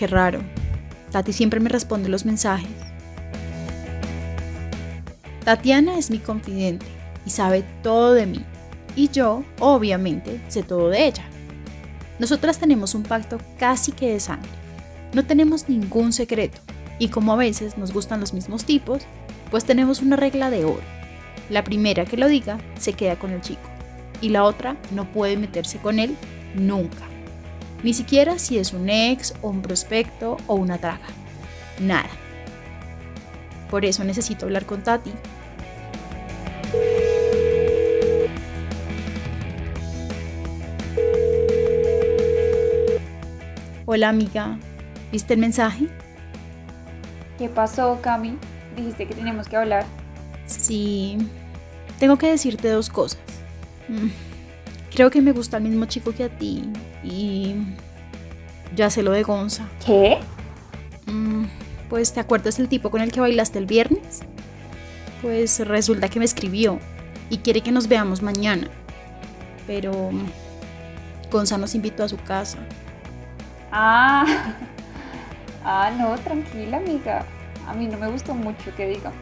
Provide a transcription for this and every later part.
qué raro. Tati siempre me responde los mensajes. Tatiana es mi confidente y sabe todo de mí. Y yo, obviamente, sé todo de ella. Nosotras tenemos un pacto casi que de sangre. No tenemos ningún secreto. Y como a veces nos gustan los mismos tipos, pues tenemos una regla de oro. La primera que lo diga se queda con el chico. Y la otra no puede meterse con él nunca. Ni siquiera si es un ex o un prospecto o una traga. Nada. Por eso necesito hablar con Tati. Hola amiga, ¿viste el mensaje? ¿Qué pasó, Cami? Dijiste que tenemos que hablar. Sí, tengo que decirte dos cosas. Mm, creo que me gusta el mismo chico que a ti y ya sé lo de Gonza. ¿Qué? Mm, pues, ¿te acuerdas del tipo con el que bailaste el viernes? Pues resulta que me escribió y quiere que nos veamos mañana. Pero Gonza nos invitó a su casa. Ah, ah, no, tranquila, amiga. A mí no me gustó mucho que digamos.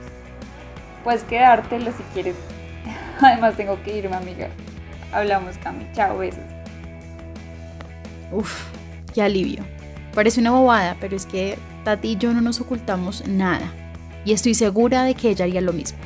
Puedes quedártelo si quieres. Además, tengo que irme, amiga. Hablamos, Cami. Chao, besos. Uf, qué alivio. Parece una bobada, pero es que Tati y yo no nos ocultamos nada. Y estoy segura de que ella haría lo mismo.